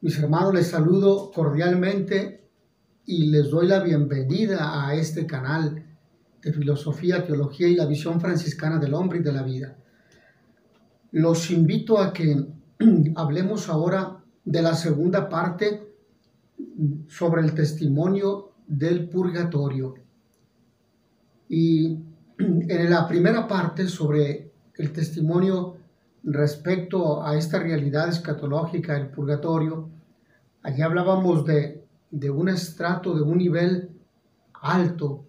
Mis hermanos, les saludo cordialmente y les doy la bienvenida a este canal de filosofía, teología y la visión franciscana del hombre y de la vida. Los invito a que hablemos ahora de la segunda parte sobre el testimonio del purgatorio. Y en la primera parte sobre el testimonio respecto a esta realidad escatológica, el purgatorio, allí hablábamos de, de un estrato, de un nivel alto,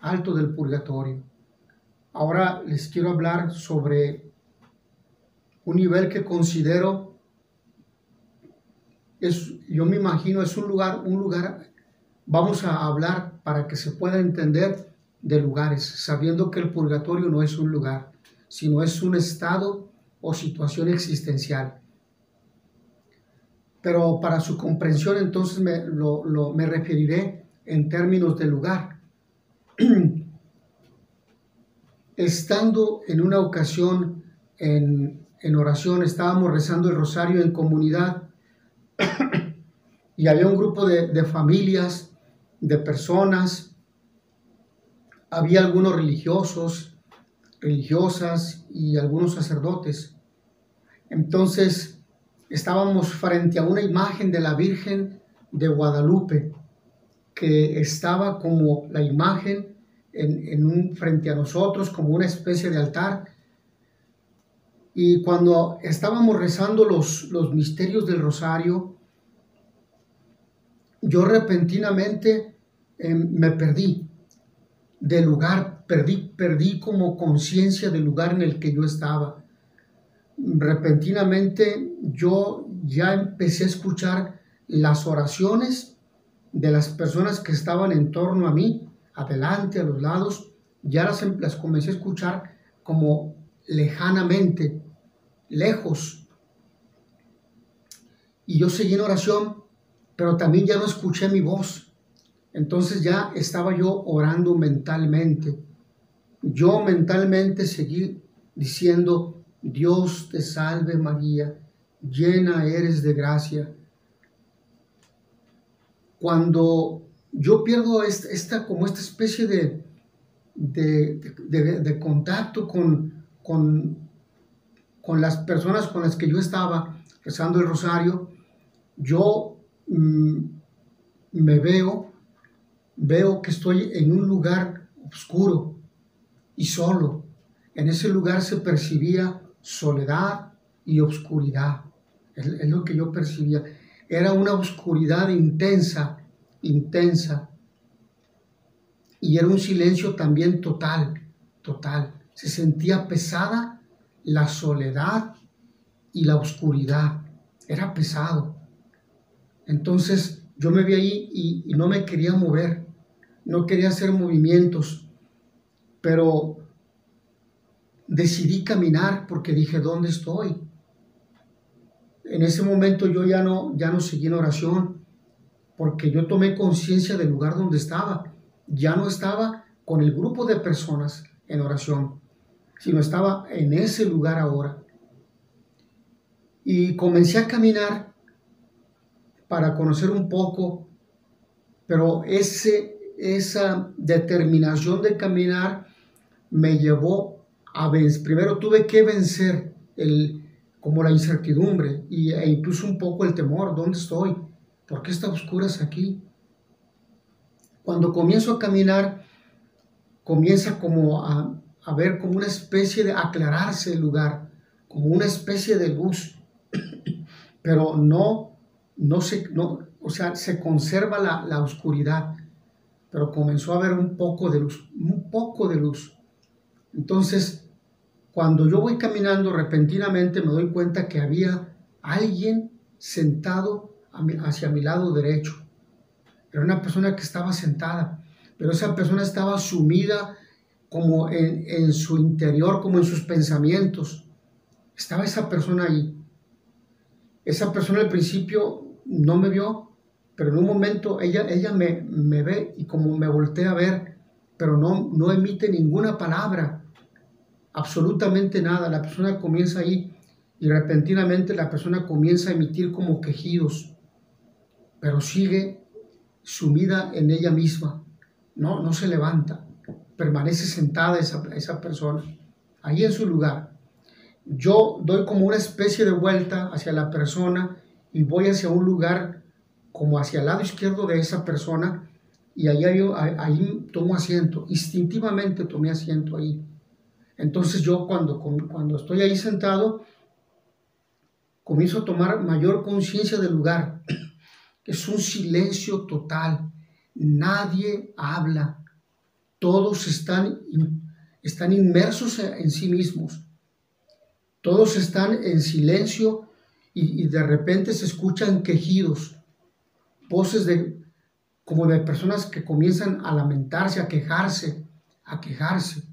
alto del purgatorio. Ahora les quiero hablar sobre un nivel que considero es, yo me imagino, es un lugar, un lugar, vamos a hablar para que se pueda entender de lugares, sabiendo que el purgatorio no es un lugar, sino es un estado o situación existencial. Pero para su comprensión entonces me, me referiré en términos de lugar. Estando en una ocasión en, en oración, estábamos rezando el rosario en comunidad y había un grupo de, de familias, de personas, había algunos religiosos, religiosas y algunos sacerdotes. Entonces estábamos frente a una imagen de la Virgen de Guadalupe que estaba como la imagen en, un, frente a nosotros, como una especie de altar. Y cuando estábamos rezando los, los misterios del rosario, yo repentinamente em, me perdí del lugar, perdí, perdí como conciencia del lugar en el que yo estaba. Repentinamente yo ya empecé a escuchar las oraciones de las personas que estaban en torno a mí, adelante, a los lados, ya las, em, las comencé a escuchar como lejanamente, lejos. Y yo seguí en oración, pero también ya no escuché mi voz entonces ya estaba yo orando mentalmente. Yo mentalmente seguí diciendo, Dios te salve María, llena eres de gracia. Cuando yo pierdo esta, como esta especie de, de, contacto con, con, con, las personas con las que yo estaba rezando el rosario, yo mm, me veo veo que estoy en un lugar oscuro y solo. En ese lugar se percibía soledad y oscuridad. Es, lo que yo percibía. Era una oscuridad intensa, intensa. Y era un silencio también total, total. Se sentía pesada la soledad y la oscuridad. Era pesado. Entonces yo me vi ahí y no me quería mover no quería hacer movimientos, pero decidí caminar porque dije, ¿dónde estoy? En ese momento yo ya no, ya no seguí en oración, porque yo tomé conciencia del lugar donde estaba. Ya no estaba con el grupo de personas en oración, sino estaba en ese lugar ahora. Y comencé a caminar para conocer un poco, pero ese esa determinación de caminar me llevó a vencer. Primero tuve que vencer el, como la incertidumbre y, e incluso un poco el temor. ¿Dónde estoy? ¿Por qué está oscuras aquí? Cuando comienzo a caminar, comienza como a, a ver como una especie de aclararse el lugar, como una especie de luz, pero no, no se, no, o sea, se conserva la, la oscuridad pero comenzó a haber un poco de luz, un poco de luz. Entonces, cuando yo voy caminando repentinamente me doy cuenta que había alguien sentado hacia mi lado derecho. Era una persona que estaba sentada, pero esa persona estaba sumida como en, su interior, como en sus pensamientos. Estaba esa persona ahí. Esa persona al principio no me vio, pero en un momento ella, ella me, me ve y como me voltea a ver, pero no, no emite ninguna palabra, absolutamente nada. La persona comienza ahí y repentinamente la persona comienza a emitir como quejidos, pero sigue sumida en ella misma, no, no se levanta, permanece sentada esa, esa persona, ahí en su lugar. Yo doy como una especie de vuelta hacia la persona y voy hacia un lugar como hacia el lado izquierdo de esa persona y ahí, ahí tomo asiento, instintivamente tomé asiento ahí. Entonces yo cuando, cuando estoy ahí sentado, comienzo a tomar mayor conciencia del lugar. Es un silencio total. Nadie habla. Todos están, están inmersos en sí mismos. Todos están en silencio y, y de repente se escuchan quejidos, voces de, como de personas que comienzan a lamentarse, a quejarse, a quejarse.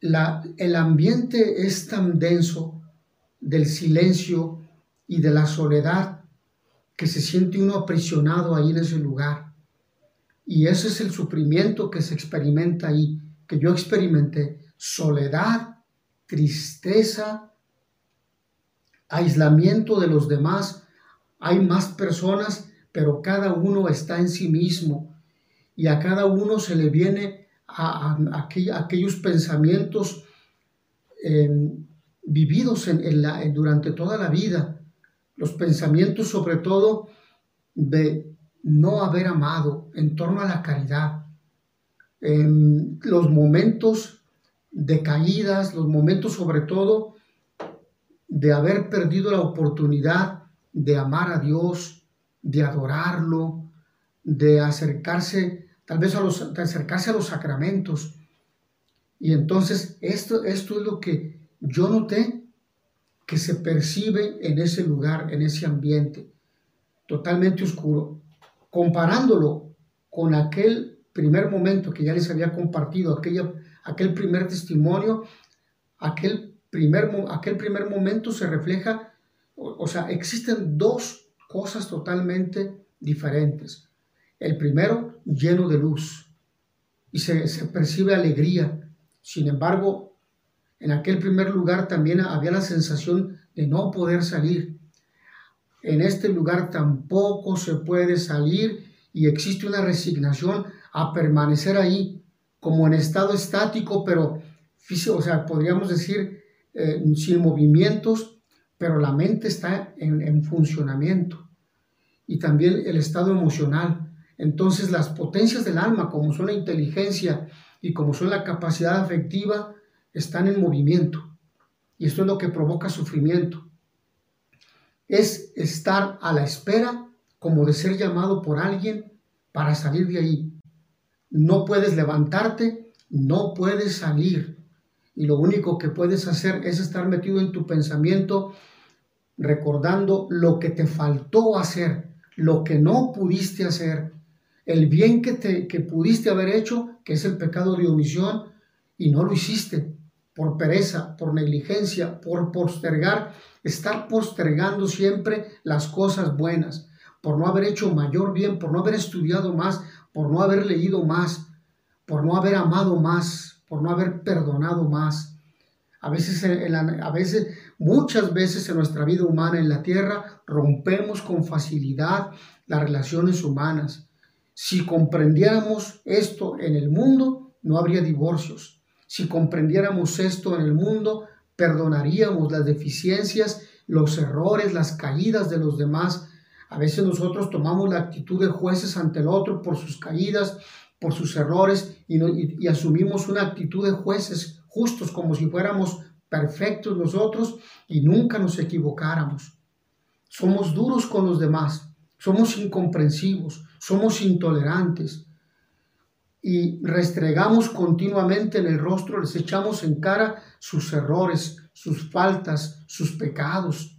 El ambiente es tan denso del silencio y de la soledad que se siente uno aprisionado ahí en ese lugar. Y ese es el sufrimiento que se experimenta ahí, que yo experimenté. Soledad, tristeza, aislamiento de los demás. Hay más personas, pero cada uno está en sí mismo. Y a cada uno se le viene a, aquellos pensamientos em, vividos en, la, durante toda la vida, los pensamientos sobre todo de no haber amado en torno a la caridad, en los momentos de caídas, los momentos sobre todo de haber perdido la oportunidad de amar a Dios, de adorarlo, de acercarse, tal vez acercarse a los sacramentos. Y entonces esto, esto es lo que yo noté que se percibe en ese lugar, en ese ambiente totalmente oscuro, comparándolo con aquel primer momento que ya les había compartido, aquella, aquel primer testimonio, aquel primer, aquel primer momento se refleja, o, sea, existen dos cosas totalmente diferentes. El primero, lleno de luz, y se, percibe alegría. Sin embargo, en aquel primer lugar también había la sensación de no poder salir. En este lugar tampoco se puede salir y existe una resignación a permanecer ahí como en estado estático, pero o sea, podríamos decir eh, sin movimientos, pero la mente está en funcionamiento y también el estado emocional. Entonces las potencias del alma, como son la inteligencia y como son la capacidad afectiva, están en movimiento. Y esto es lo que provoca sufrimiento. Es estar a la espera como de ser llamado por alguien para salir de ahí. No puedes levantarte, no puedes salir. Y lo único que puedes hacer es estar metido en tu pensamiento recordando lo que te faltó hacer, lo que no pudiste hacer, el bien que, te, que pudiste haber hecho, que es el pecado de omisión, y no lo hiciste por pereza, por negligencia, por postergar, estar postergando siempre las cosas buenas, por no haber hecho mayor bien, por no haber estudiado más, por no haber leído más, por no haber amado más, por no haber perdonado más. A veces, a veces, muchas veces en nuestra vida humana en la tierra rompemos con facilidad las relaciones humanas. Si comprendiéramos esto en el mundo, no habría divorcios, si comprendiéramos esto en el mundo, perdonaríamos las deficiencias, los errores, las caídas de los demás. A veces nosotros tomamos la actitud de jueces ante el otro por sus caídas, por sus errores y, asumimos una actitud de jueces justos como si fuéramos perfectos nosotros y nunca nos equivocáramos. Somos duros con los demás, somos incomprensivos, somos intolerantes, y restregamos continuamente en el rostro, les echamos en cara sus errores, sus faltas, sus pecados,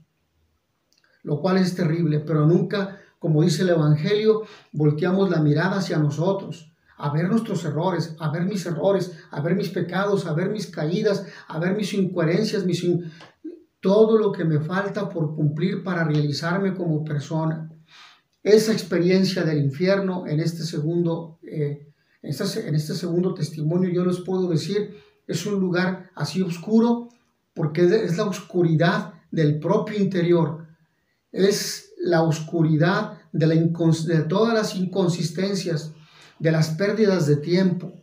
lo cual es terrible, pero nunca, como dice el Evangelio, volteamos la mirada hacia nosotros, a ver nuestros errores, a ver mis errores, a ver mis pecados, a ver mis caídas, a ver mis incoherencias, mis todo lo que me falta por cumplir para realizarme como persona. Esa experiencia del infierno en este segundo eh, en este segundo testimonio yo les puedo decir, es un lugar así oscuro porque es la oscuridad del propio interior. Es la oscuridad de, la de todas las inconsistencias, de las pérdidas de tiempo,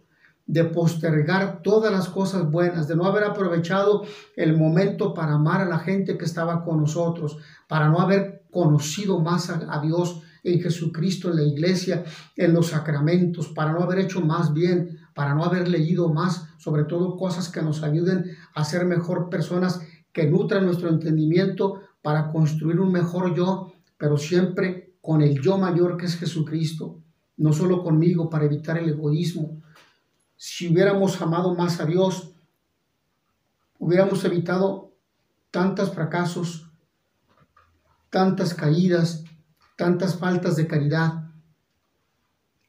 de postergar todas las cosas buenas, de no haber aprovechado el momento para amar a la gente que estaba con nosotros, para no haber conocido más a, Dios en Jesucristo, en la iglesia, en los sacramentos, para no haber hecho más bien, para no haber leído más, sobre todo cosas que nos ayuden a ser mejor personas, que nutran nuestro entendimiento para construir un mejor yo, pero siempre con el yo mayor que es Jesucristo, no solo conmigo para evitar el egoísmo, si hubiéramos amado más a Dios, hubiéramos evitado tantos fracasos, tantas caídas, tantas faltas de caridad.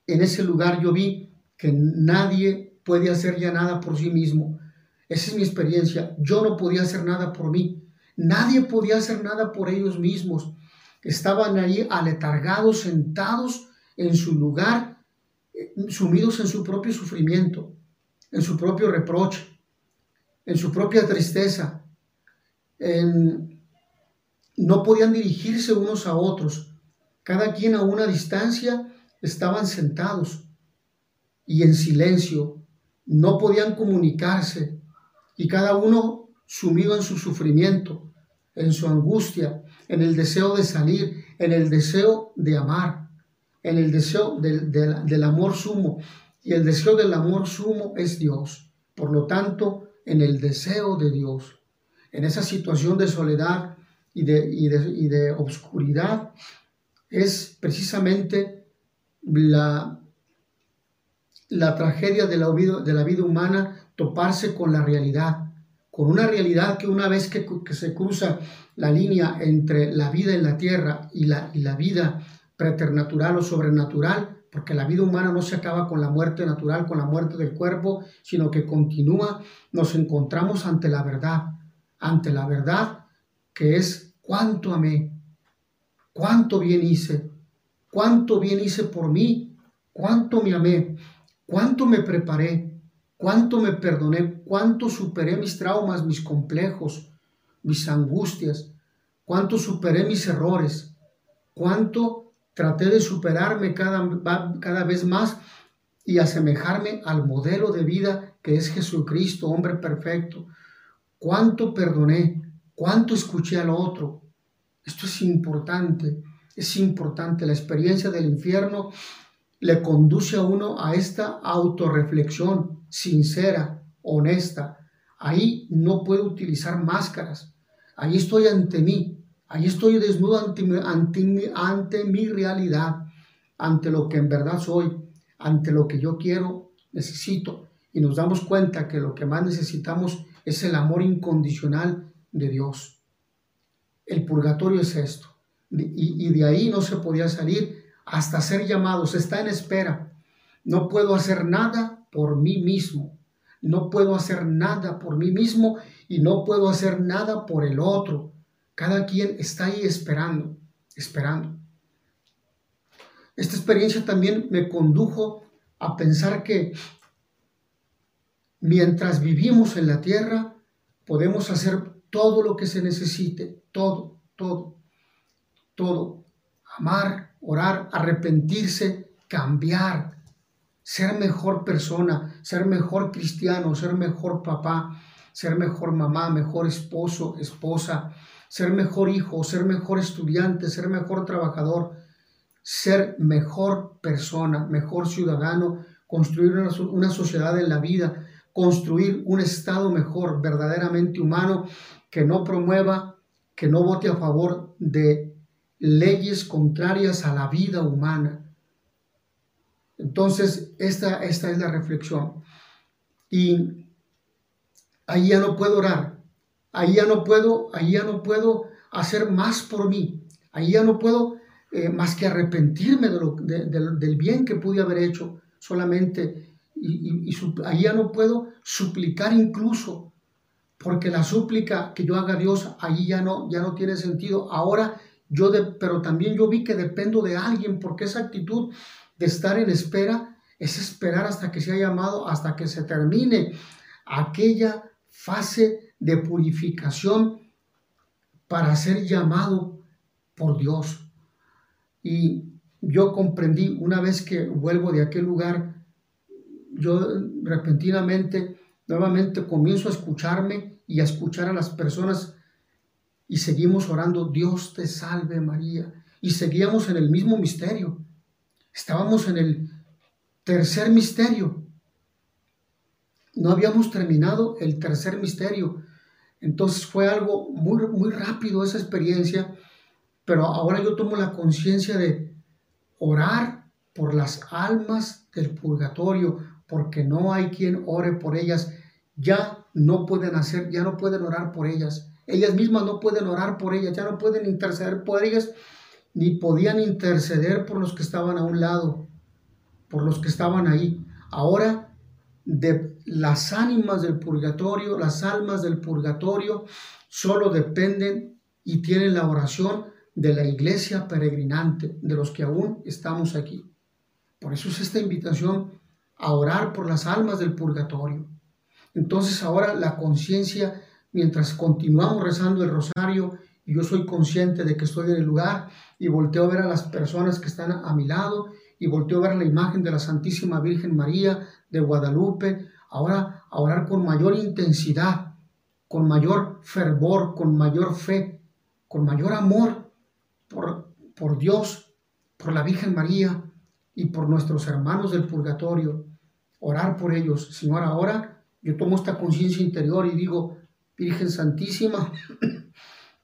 En ese lugar yo vi que nadie puede hacer ya nada por sí mismo. Esa es mi experiencia. Yo no podía hacer nada por mí. Nadie podía hacer nada por ellos mismos. Estaban ahí aletargados, sentados en su lugar sumidos en su propio sufrimiento, en su propio reproche, en su propia tristeza. no podían dirigirse unos a otros. Cada quien a una distancia estaban sentados y en silencio. No podían comunicarse y cada uno sumido en su sufrimiento, en su angustia, en el deseo de salir, en el deseo de amar en el deseo del, amor sumo. Y el deseo del amor sumo es Dios. Por lo tanto, en el deseo de Dios, en esa situación de soledad y de, y de, obscuridad, es precisamente la, la tragedia de la, vida, de la vida humana toparse con la realidad, con una realidad que una vez que, se cruza la línea entre la vida en la tierra y la, y la vida preternatural o sobrenatural, porque la vida humana no se acaba con la muerte natural, con la muerte del cuerpo, sino que continúa, nos encontramos ante la verdad, ante la verdad que es cuánto amé, cuánto bien hice, cuánto bien hice por mí, cuánto me amé, cuánto me preparé, cuánto me perdoné, cuánto superé mis traumas, mis complejos, mis angustias, cuánto superé mis errores, cuánto Traté de superarme cada, cada vez más y asemejarme al modelo de vida que es Jesucristo, hombre perfecto. ¿Cuánto perdoné? ¿Cuánto escuché al otro? Esto es importante, es importante. La experiencia del infierno le conduce a uno a esta autorreflexión sincera, honesta. Ahí no puedo utilizar máscaras. Ahí estoy ante mí, Ahí estoy desnudo ante, ante, ante mi realidad, ante lo que en verdad soy, ante lo que yo quiero, necesito. Y nos damos cuenta que lo que más necesitamos es el amor incondicional de Dios. El purgatorio es esto. Y, de ahí no se podía salir hasta ser llamados. Está en espera. No puedo hacer nada por mí mismo. No puedo hacer nada por mí mismo y no puedo hacer nada por el otro. Cada quien está ahí esperando, esperando. Esta experiencia también me condujo a pensar que mientras vivimos en la tierra, podemos hacer todo lo que se necesite, todo, todo, todo. Amar, orar, arrepentirse, cambiar, ser mejor persona, ser mejor cristiano, ser mejor papá, ser mejor mamá, mejor esposo, esposa, ser mejor hijo, ser mejor estudiante, ser mejor trabajador, ser mejor persona, mejor ciudadano, construir una, sociedad en la vida, construir un Estado mejor, verdaderamente humano, que no promueva, que no vote a favor de leyes contrarias a la vida humana. Entonces, esta, esta es la reflexión. Y ahí ya no puedo orar, Ahí ya no puedo, ahí ya no puedo hacer más por mí. Ahí ya no puedo eh, más que arrepentirme del bien que pude haber hecho solamente. Y, ahí ya no puedo suplicar incluso, porque la súplica que yo haga a Dios, ahí ya no, ya no tiene sentido. Ahora yo, de, pero también yo vi que dependo de alguien, porque esa actitud de estar en espera es esperar hasta que sea llamado, hasta que se termine aquella fase de purificación para ser llamado por Dios, Y yo comprendí, una vez que vuelvo de aquel lugar, yo repentinamente, nuevamente comienzo a escucharme y a escuchar a las personas y seguimos orando, Dios te salve María. Y seguíamos en el mismo misterio. Estábamos en el tercer misterio. No habíamos terminado el tercer misterio. Entonces fue algo muy, muy rápido esa experiencia, pero ahora yo tomo la conciencia de orar por las almas del purgatorio, porque no hay quien ore por ellas. Ya no pueden hacer, ya no pueden orar por ellas. Ellas mismas no pueden orar por ellas, ya no pueden interceder por ellas, ni podían interceder por los que estaban a un lado, por los que estaban ahí. Ahora, de las ánimas del purgatorio, las almas del purgatorio, solo dependen y tienen la oración de la iglesia peregrinante, de los que aún estamos aquí. Por eso es esta invitación a orar por las almas del purgatorio. Entonces ahora la conciencia, mientras continuamos rezando el rosario, y yo soy consciente de que estoy en el lugar y volteo a ver a las personas que están a mi lado y volteo a ver la imagen de la Santísima Virgen María de Guadalupe, ahora a orar con mayor intensidad, con mayor fervor, con mayor fe, con mayor amor por, por Dios, por la Virgen María y por nuestros hermanos del purgatorio. Orar por ellos. Señor, ahora yo tomo esta conciencia interior y digo, Virgen Santísima,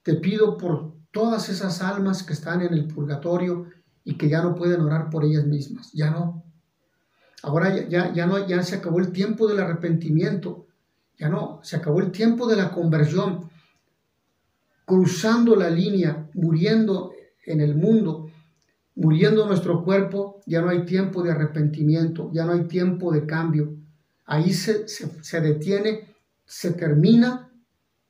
te pido por todas esas almas que están en el purgatorio y que ya no pueden orar por ellas mismas. Ya no. Ahora ya, ya, no, ya se acabó el tiempo del arrepentimiento. Ya no, se acabó el tiempo de la conversión. Cruzando la línea, muriendo en el mundo, muriendo nuestro cuerpo, ya no hay tiempo de arrepentimiento, ya no hay tiempo de cambio. Ahí se, se detiene, se termina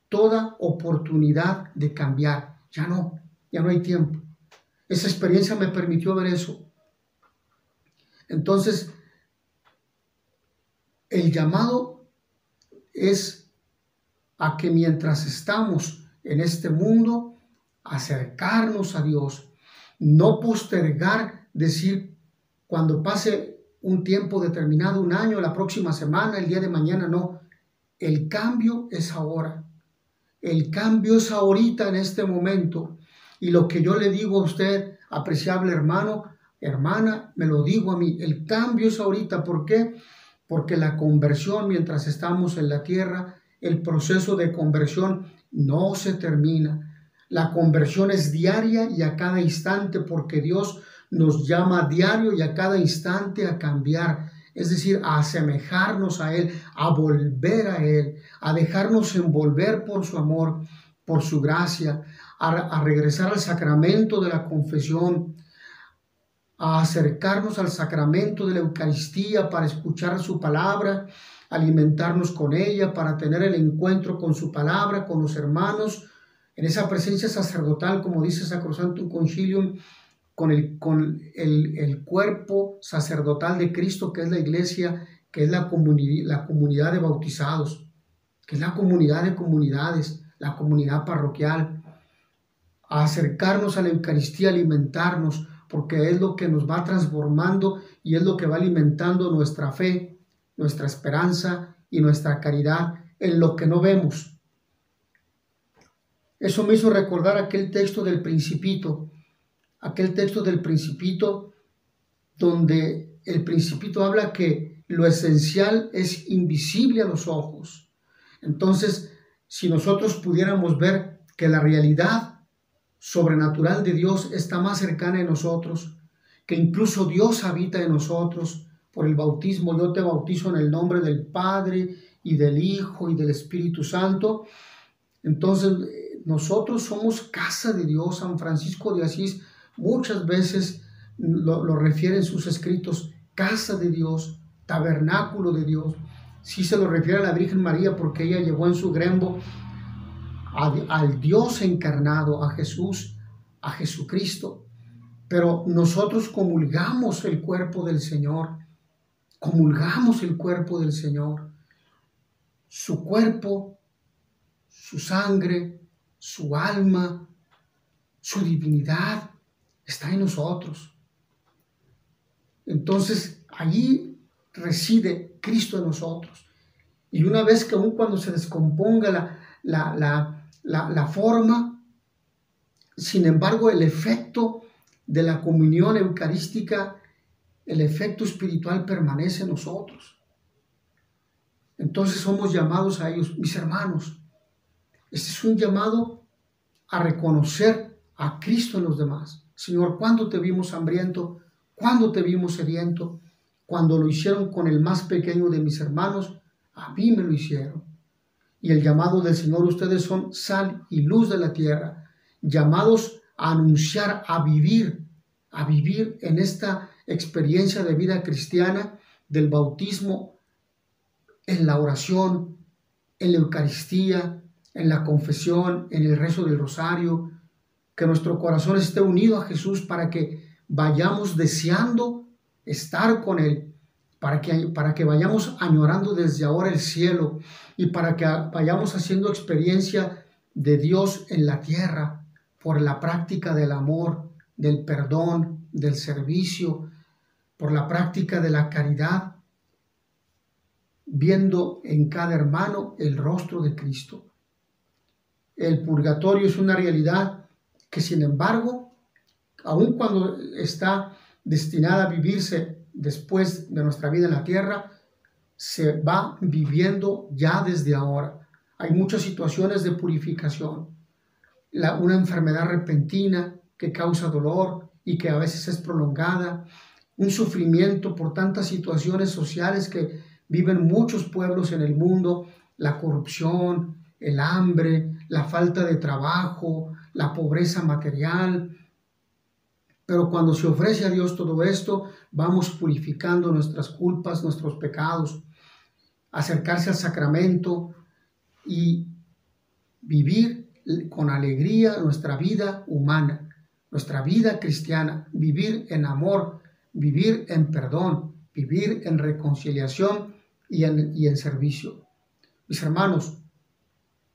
toda oportunidad de cambiar. Ya no, ya no hay tiempo. Esa experiencia me permitió ver eso. Entonces, el llamado es a que mientras estamos en este mundo, acercarnos a Dios, no postergar, decir, cuando pase un tiempo determinado, un año, la próxima semana, el día de mañana, no. El cambio es ahora. El cambio es ahorita, en este momento. Y lo que yo le digo a usted, apreciable hermano, hermana, me lo digo a mí, el cambio es ahorita. ¿Por qué? porque la conversión mientras estamos en la tierra, el proceso de conversión no se termina. La conversión es diaria y a cada instante porque Dios nos llama a diario y a cada instante a cambiar, es decir, a asemejarnos a Él, a volver a Él, a dejarnos envolver por su amor, por su gracia, a, regresar al sacramento de la confesión, a acercarnos al sacramento de la Eucaristía para escuchar su palabra, alimentarnos con ella, para tener el encuentro con su palabra, con los hermanos, en esa presencia sacerdotal, como dice Sacrosantum Concilium, con el, con el, el cuerpo sacerdotal de Cristo, que es la iglesia, que es la, la comunidad de bautizados, que es la comunidad de comunidades, la comunidad parroquial, a acercarnos a la Eucaristía, alimentarnos, porque es lo que nos va transformando y es lo que va alimentando nuestra fe, nuestra esperanza y nuestra caridad en lo que no vemos. Eso me hizo recordar aquel texto del principito, aquel texto del principito donde el principito habla que lo esencial es invisible a los ojos. Entonces, si nosotros pudiéramos ver que la realidad sobrenatural de Dios está más cercana en nosotros, que incluso Dios habita en nosotros. Por el bautismo yo te bautizo en el nombre del Padre y del Hijo y del Espíritu Santo. Entonces nosotros somos casa de Dios. San Francisco de Asís muchas veces lo, lo refiere en sus escritos, casa de Dios, tabernáculo de Dios. Sí se lo refiere a la Virgen María porque ella llevó en su grembo al Dios encarnado, a Jesús, a Jesucristo. Pero nosotros comulgamos el cuerpo del Señor, comulgamos el cuerpo del Señor, su cuerpo, su sangre, su alma, su divinidad, está en nosotros. Entonces, allí reside Cristo en nosotros. Y una vez que aún cuando se descomponga la, la, la, la forma, sin embargo, el efecto de la comunión eucarística, el efecto espiritual permanece en nosotros. Entonces somos llamados a ellos, mis hermanos. Este es un llamado a reconocer a Cristo en los demás. Señor, ¿cuándo te vimos hambriento? ¿Cuándo te vimos sediento? Cuando lo hicieron con el más pequeño de mis hermanos, a mí me lo hicieron. Y el llamado del Señor, ustedes son sal y luz de la tierra, llamados a anunciar, a vivir, a vivir en esta experiencia de vida cristiana del bautismo, en la oración, en la Eucaristía, en la confesión, en el rezo del rosario, que nuestro corazón esté unido a Jesús para que vayamos deseando estar con Él, para que, para que vayamos añorando desde ahora el cielo y para que vayamos haciendo experiencia de Dios en la tierra por la práctica del amor, del perdón, del servicio, por la práctica de la caridad, viendo en cada hermano el rostro de Cristo. El purgatorio es una realidad que sin embargo, aun cuando está destinada a vivirse después de nuestra vida en la tierra, se va viviendo ya desde ahora. Hay muchas situaciones de purificación. una enfermedad repentina que causa dolor y que a veces es prolongada, un sufrimiento por tantas situaciones sociales que viven muchos pueblos en el mundo, la corrupción, el hambre, la falta de trabajo, la pobreza material. Pero cuando se ofrece a Dios todo esto, vamos purificando nuestras culpas, nuestros pecados, acercarse al sacramento y vivir con alegría nuestra vida humana, nuestra vida cristiana, vivir en amor, vivir en perdón, vivir en reconciliación y en, y en servicio. Mis hermanos,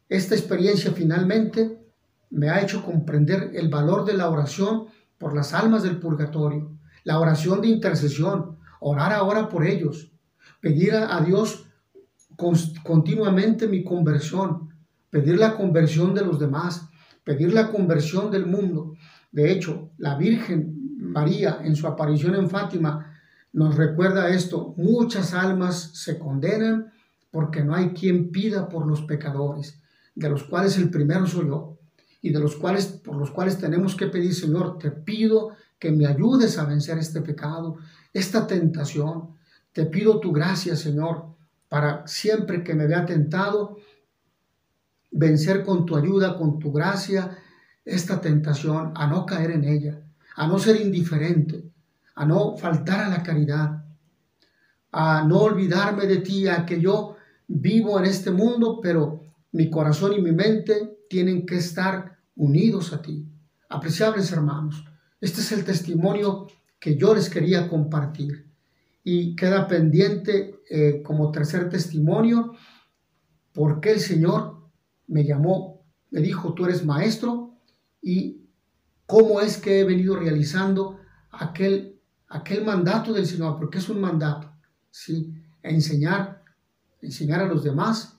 esta experiencia finalmente me ha hecho comprender el valor de la oración por las almas del purgatorio, la oración de intercesión, orar ahora por ellos, pedir a, Dios continuamente mi conversión, pedir la conversión de los demás, pedir la conversión del mundo. De hecho, la Virgen María en su aparición en Fátima nos recuerda esto, muchas almas se condenan porque no hay quien pida por los pecadores de los cuales el primero soy yo, y de los cuales, por los cuales tenemos que pedir, Señor, te pido que me ayudes a vencer este pecado, esta tentación. Te pido tu gracia, Señor, para siempre que me vea tentado, vencer con tu ayuda, con tu gracia, esta tentación, a no caer en ella, a no ser indiferente, a no faltar a la caridad, a no olvidarme de ti, a que yo vivo en este mundo, pero mi corazón y mi mente tienen que estar unidos a ti. Apreciables hermanos, este es el testimonio que yo les quería compartir. Y queda pendiente eh, como tercer testimonio porque el Señor me llamó, me dijo, tú eres maestro y cómo es que he venido realizando aquel, aquel mandato del Señor, porque es un mandato, ¿sí? enseñar, enseñar a los demás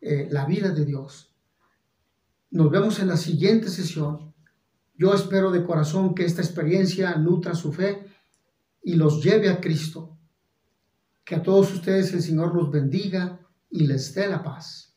eh, la vida de Dios. Nos vemos en la siguiente sesión. Yo espero de corazón que esta experiencia nutra su fe y los lleve a Cristo. Que a todos ustedes el Señor los bendiga y les dé la paz.